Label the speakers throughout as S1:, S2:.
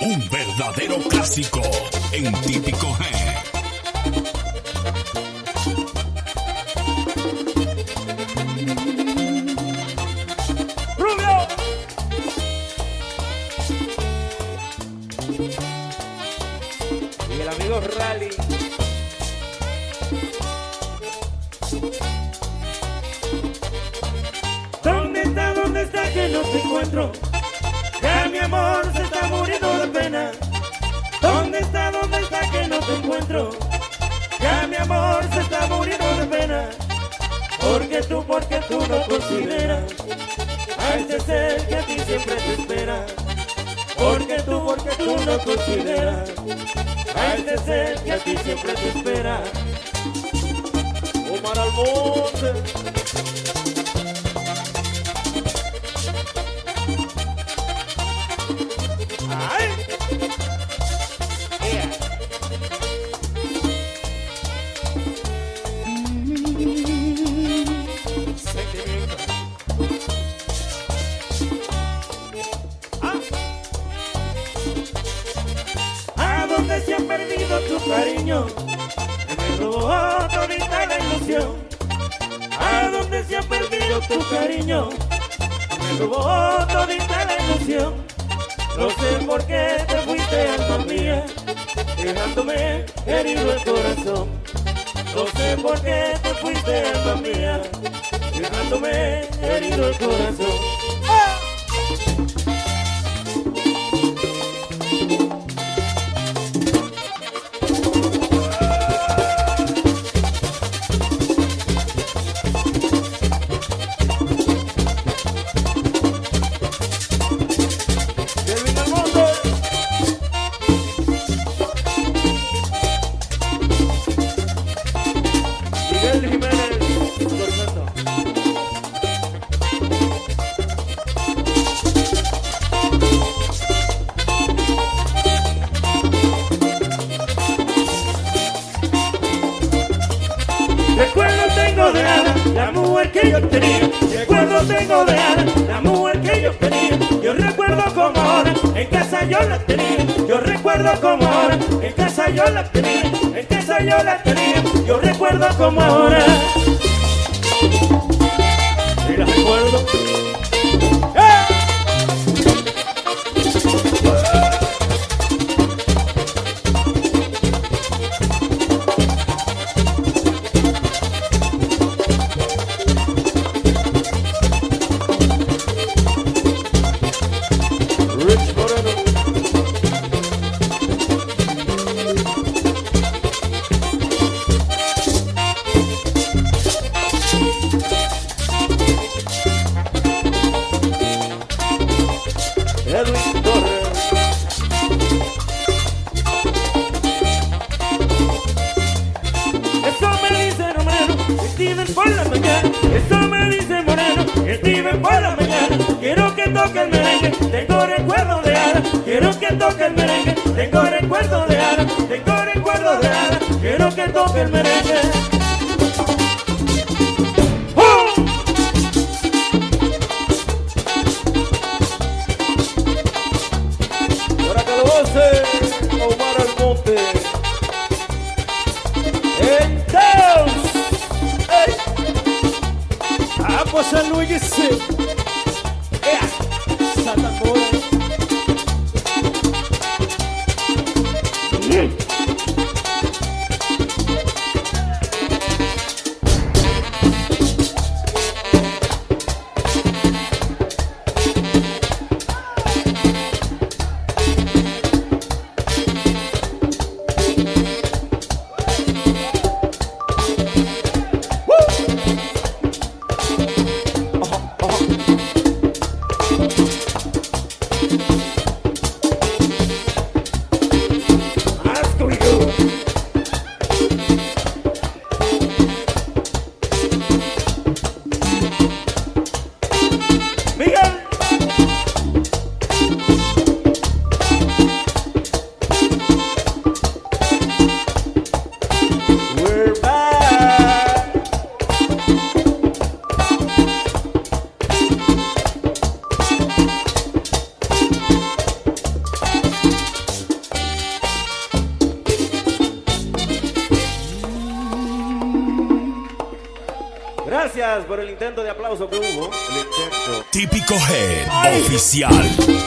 S1: Un verdadero clásico en típico G.
S2: encuentro? Ya mi amor se está muriendo de pena. Porque tú, porque tú no consideras a ese ser que a ti siempre te espera. Porque tú, porque tú no consideras a ese ser que a ti siempre te espera. Omar Almonte. ¡Ay! Me robó todita la ilusión. ¿A dónde se ha perdido tu cariño? Me robó todita la ilusión. No sé por qué te fuiste, alma mía, dejándome herido el corazón. No sé por qué te fuiste, alma mía, dejándome herido el corazón. La mujer que yo tenía. Yo recuerdo como ahora, en casa yo la tenía. Yo recuerdo como ahora, en casa yo la tenía. En casa yo la tenía. Yo recuerdo como ahora. Y la recuerdo. por el
S3: intento de aplauso que hubo. El intento.
S2: Típico Head Oficial.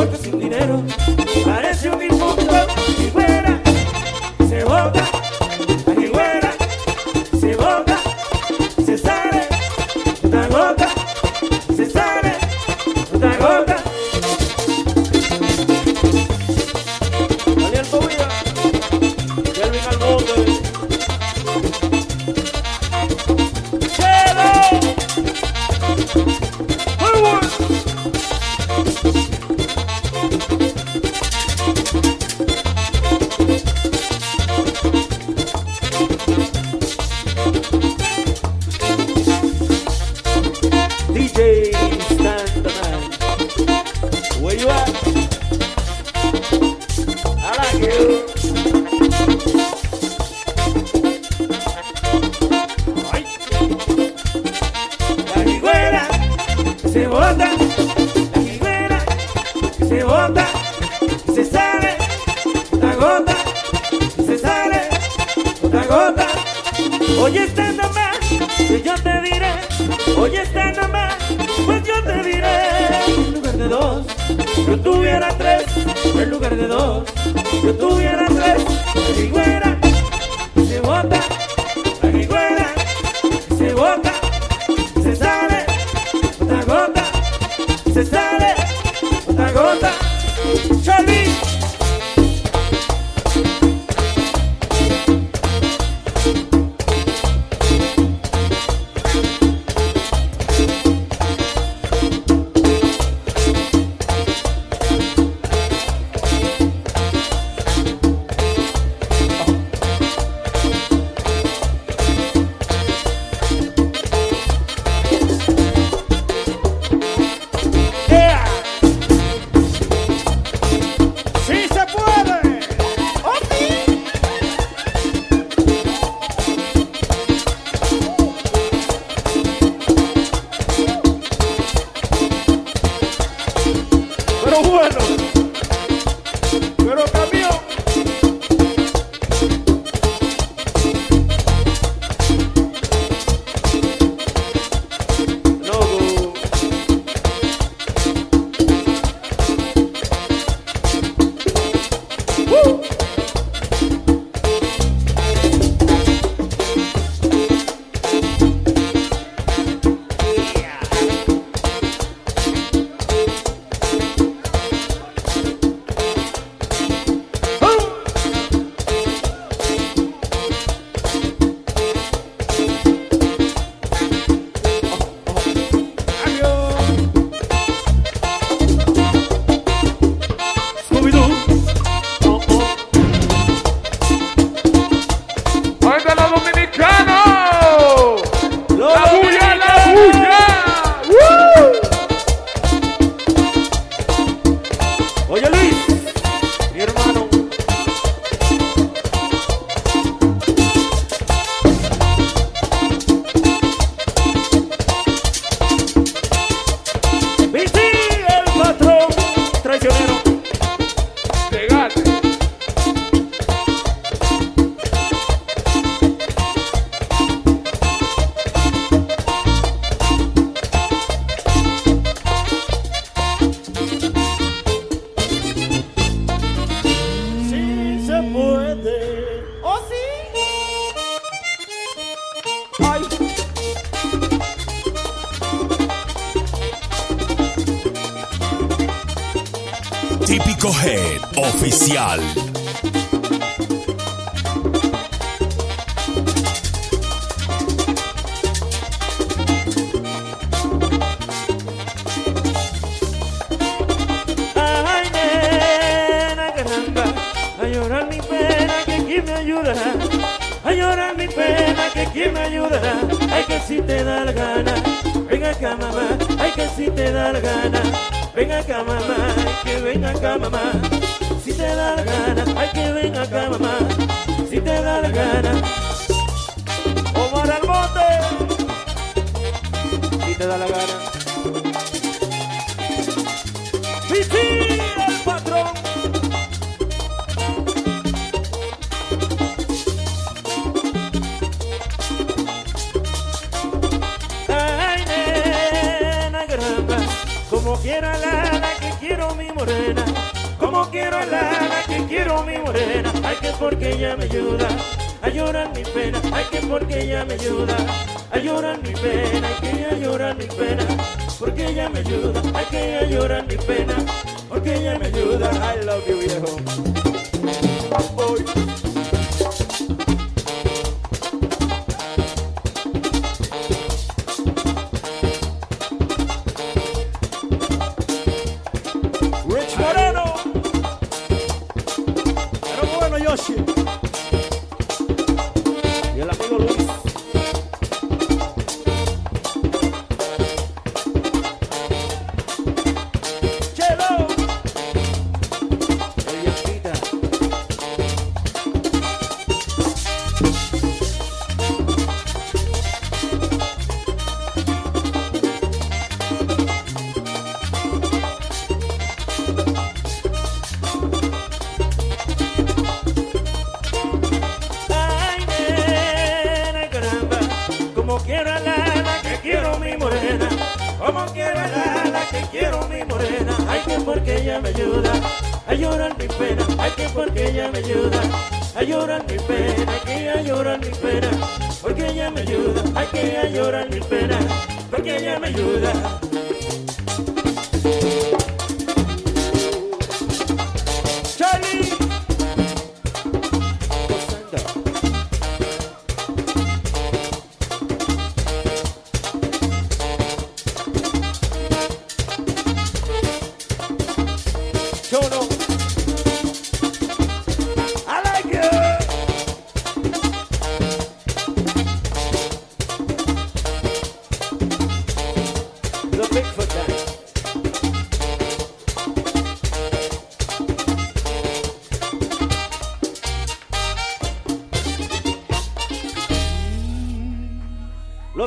S3: What? se bota, la quimera, se bota, se sale,
S2: la gota, se sale, la gota. Oye, está nomás, pues que yo te diré, oye, está nomás, pues yo te diré. En lugar de dos, yo tuviera tres, en lugar de dos, yo tuviera tres,
S3: away.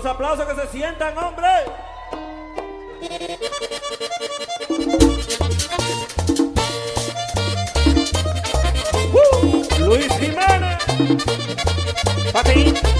S3: los
S2: aplausos que se sientan, hombre. Uh, Luis Jiménez. Patín.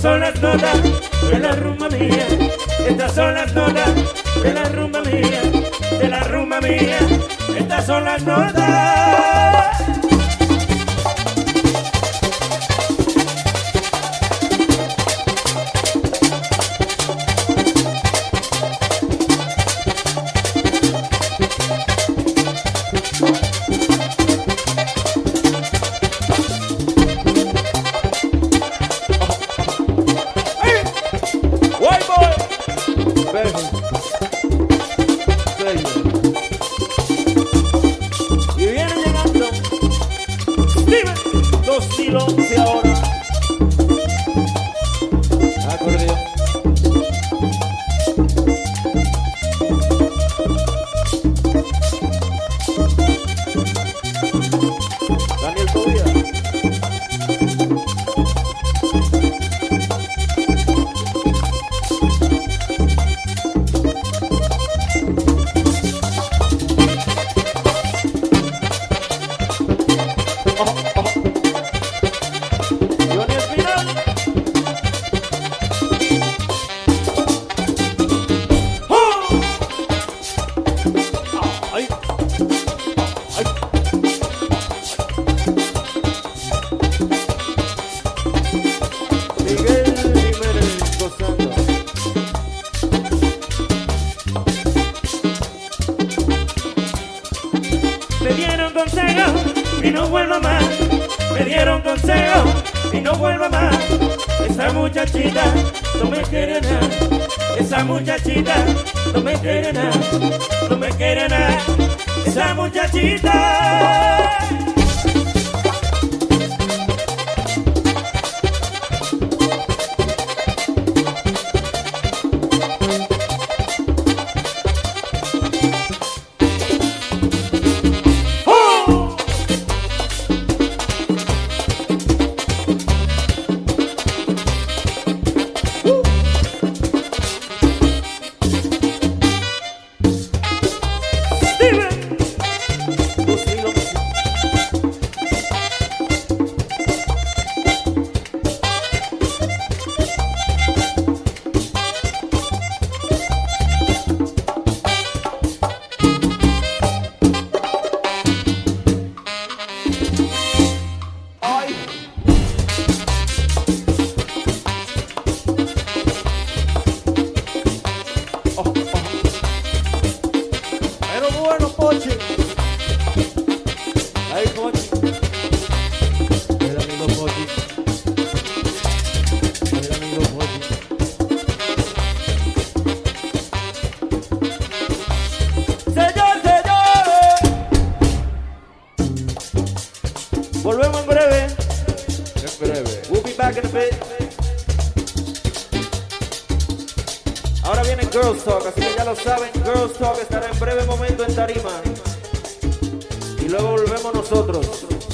S2: Estas son las notas de la rumba mía. Estas son las notas de la rumba mía. De la rumba mía. Estas son las notas.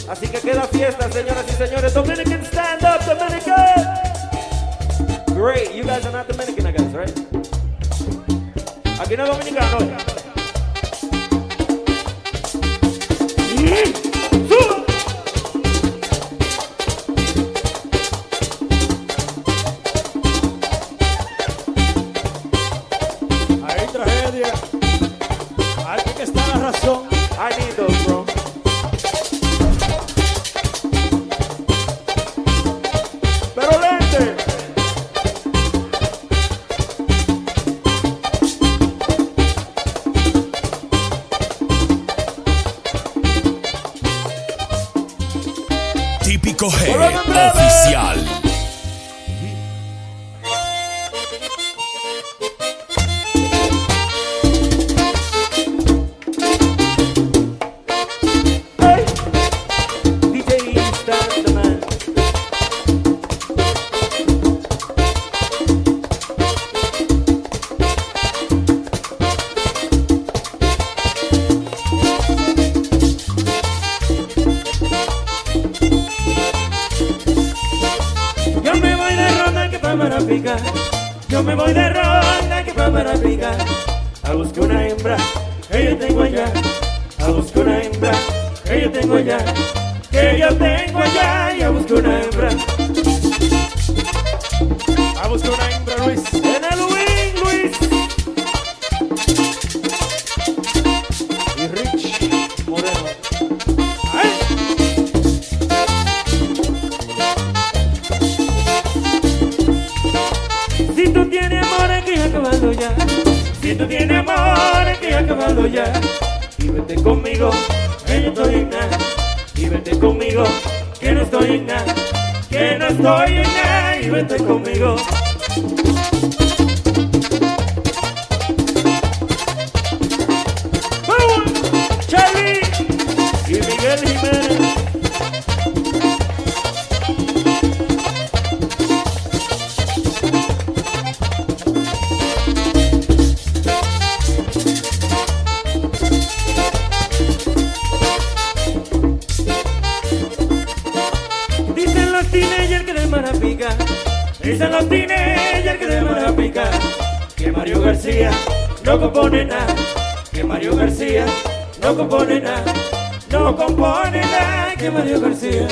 S2: Así que queda fiesta, señoras y señores. Dominican, stand up, Dominican! Great, you guys are not Dominican, I guess, right? Aquí no es dominicano. Yo me voy de ronda que pa' para picar. A buscar una hembra que yo tengo allá. A buscar una hembra que yo tengo allá. Que yo tengo allá y a buscar una hembra.
S4: A buscar una hembra, Luis.
S2: Estoy en. Y vete conmigo. Mario García no compone nada, que Mario García no compone nada, no compone nada, que Mario García.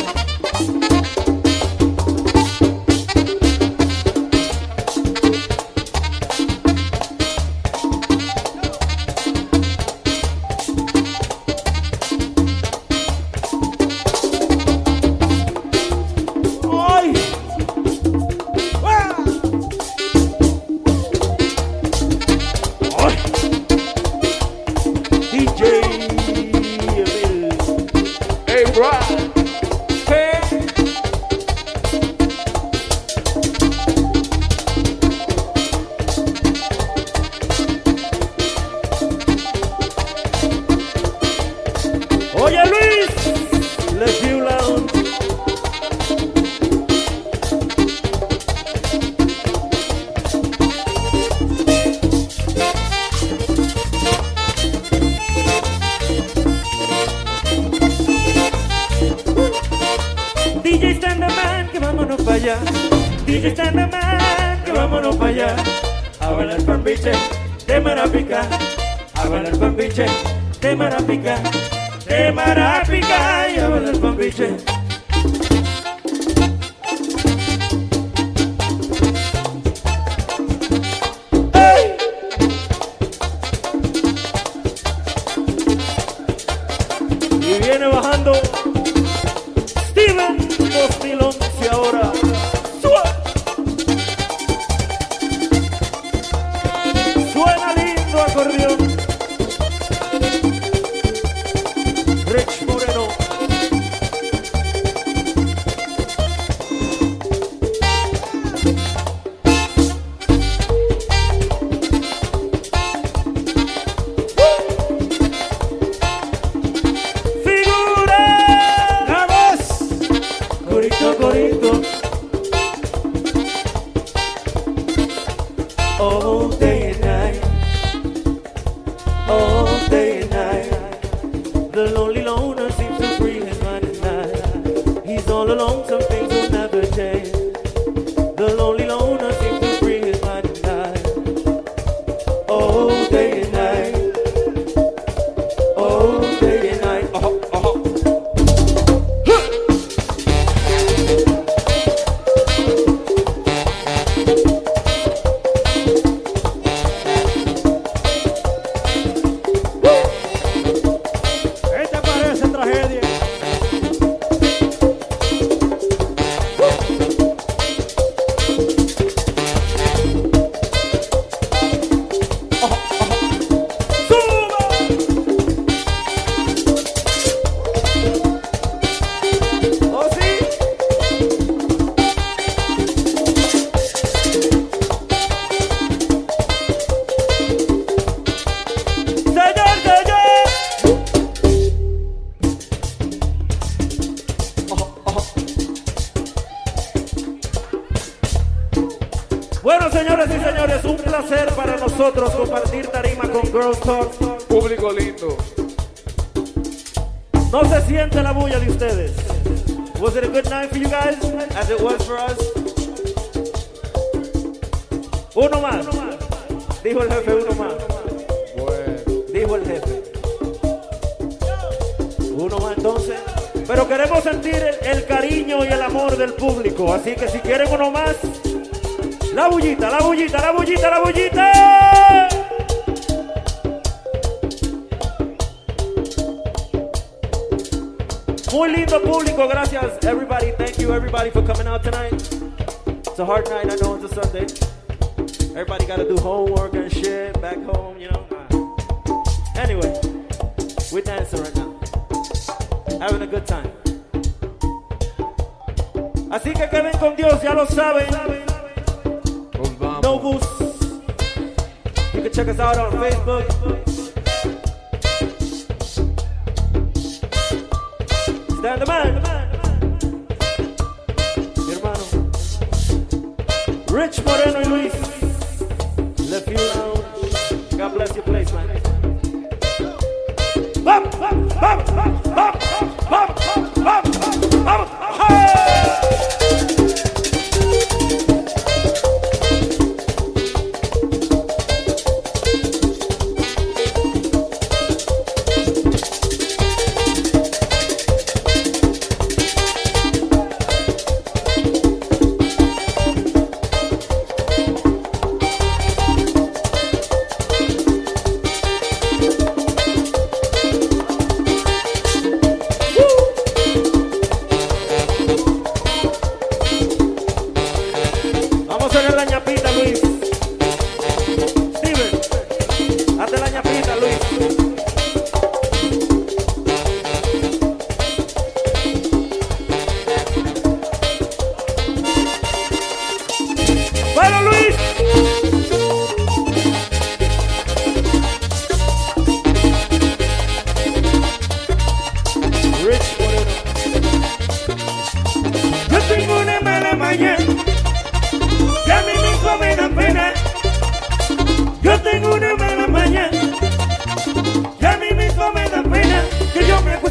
S2: DJ Stand Man, que vámonos para allá. A bailar pambiche de Marapica. A bailar pambiche de Marapica. De Marapica y a bailar pambiche. all day and night. oh. Es un placer para nosotros compartir tarima con Girls Talk.
S3: Público lindo.
S2: No se siente la bulla de ustedes. Was it a good night for you guys, as it was for us? Uno más. Dijo el jefe, uno más.
S3: Bueno.
S2: Dijo el jefe. Uno más entonces. Pero queremos sentir el, el cariño y el amor del público. Así que si quieren uno más, la bullita, la bullita, la bullita, la bullita. Muy lindo público, gracias everybody. Thank you everybody for coming out tonight. It's a hard night, I know it's a Sunday. Everybody got to do homework and shit back home, you know. Uh, Anyway, we're dancing right now, having a good time. Así que queden con Dios, ya lo saben. Novus. You can check us out on Facebook. Stand the man. Hermano. Rich Moreno y Luis. Left you Lounge. God bless your place, man. Bop, bop, bop, bop, bop, bop, bop, bop,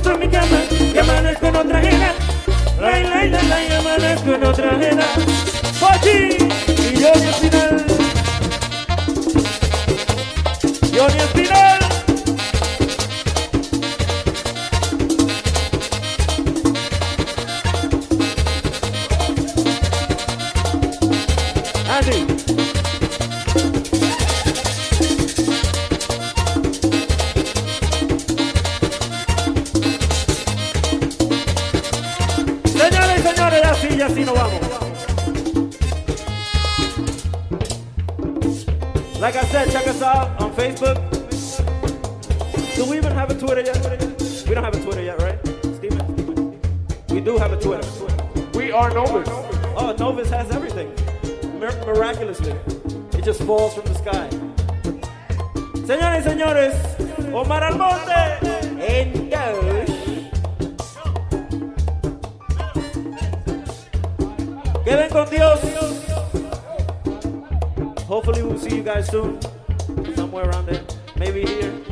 S2: beso mi cama y amanezco en otra jena. Lay, lay, lay, lay, amanezco en otra jena. ¡Pochi! Y yo ni final. Yo ni final. Falls from the sky. Señores señores, Omar Almonte en dos. Queden con Dios. Hopefully we'll see you guys soon. Somewhere around there. Maybe here.